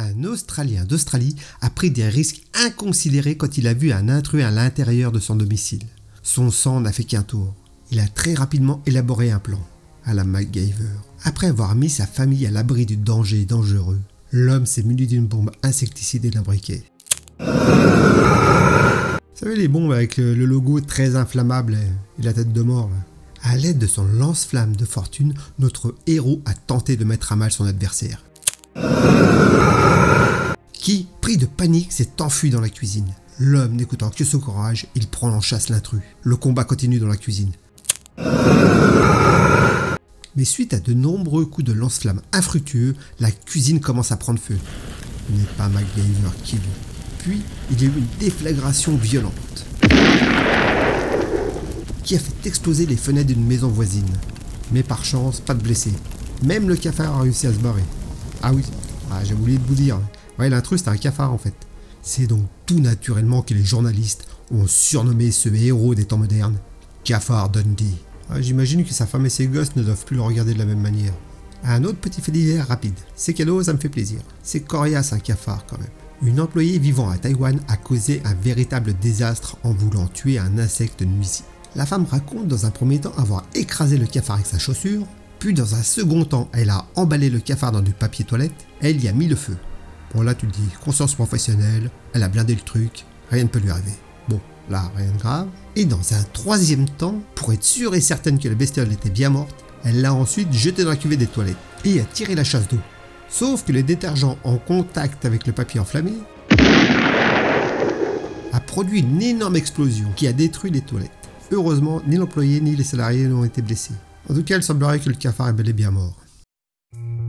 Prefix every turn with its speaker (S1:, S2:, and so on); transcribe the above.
S1: Un Australien d'Australie a pris des risques inconsidérés quand il a vu un intrus à l'intérieur de son domicile. Son sang n'a fait qu'un tour. Il a très rapidement élaboré un plan, à la MacGyver. Après avoir mis sa famille à l'abri du danger dangereux, l'homme s'est muni d'une bombe insecticide et d'un briquet. Vous savez les bombes avec le logo très inflammable et la tête de mort À l'aide de son lance-flamme de fortune, notre héros a tenté de mettre à mal son adversaire qui, pris de panique, s'est enfui dans la cuisine. L'homme n'écoutant que son courage, il prend en chasse l'intrus. Le combat continue dans la cuisine. Mais suite à de nombreux coups de lance-flammes infructueux, la cuisine commence à prendre feu. Ce n'est pas MacGyver qui veut. Puis, il y a eu une déflagration violente qui a fait exploser les fenêtres d'une maison voisine. Mais par chance, pas de blessés. Même le cafard a réussi à se barrer. Ah oui, ah, j'ai oublié de vous dire. L'intrus, c'est un cafard en fait. C'est donc tout naturellement que les journalistes ont surnommé ce héros des temps modernes Cafard Dundee. Ah, j'imagine que sa femme et ses gosses ne doivent plus le regarder de la même manière. Un autre petit fait divers rapide. C'est cadeau, ça me fait plaisir. C'est coriace un cafard quand même. Une employée vivant à Taïwan a causé un véritable désastre en voulant tuer un insecte nuisible. La femme raconte dans un premier temps avoir écrasé le cafard avec sa chaussure, puis dans un second temps, elle a emballé le cafard dans du papier toilette et elle y a mis le feu. Bon là tu te dis, conscience professionnelle, elle a blindé le truc, rien ne peut lui arriver. Bon, là, rien de grave. Et dans un troisième temps, pour être sûre et certaine que la bestiole était bien morte, elle l'a ensuite jeté dans la cuvée des toilettes et a tiré la chasse d'eau. Sauf que le détergent en contact avec le papier enflammé a produit une énorme explosion qui a détruit les toilettes. Heureusement, ni l'employé ni les salariés n'ont été blessés. En tout cas, il semblerait que le cafard est bel et bien mort.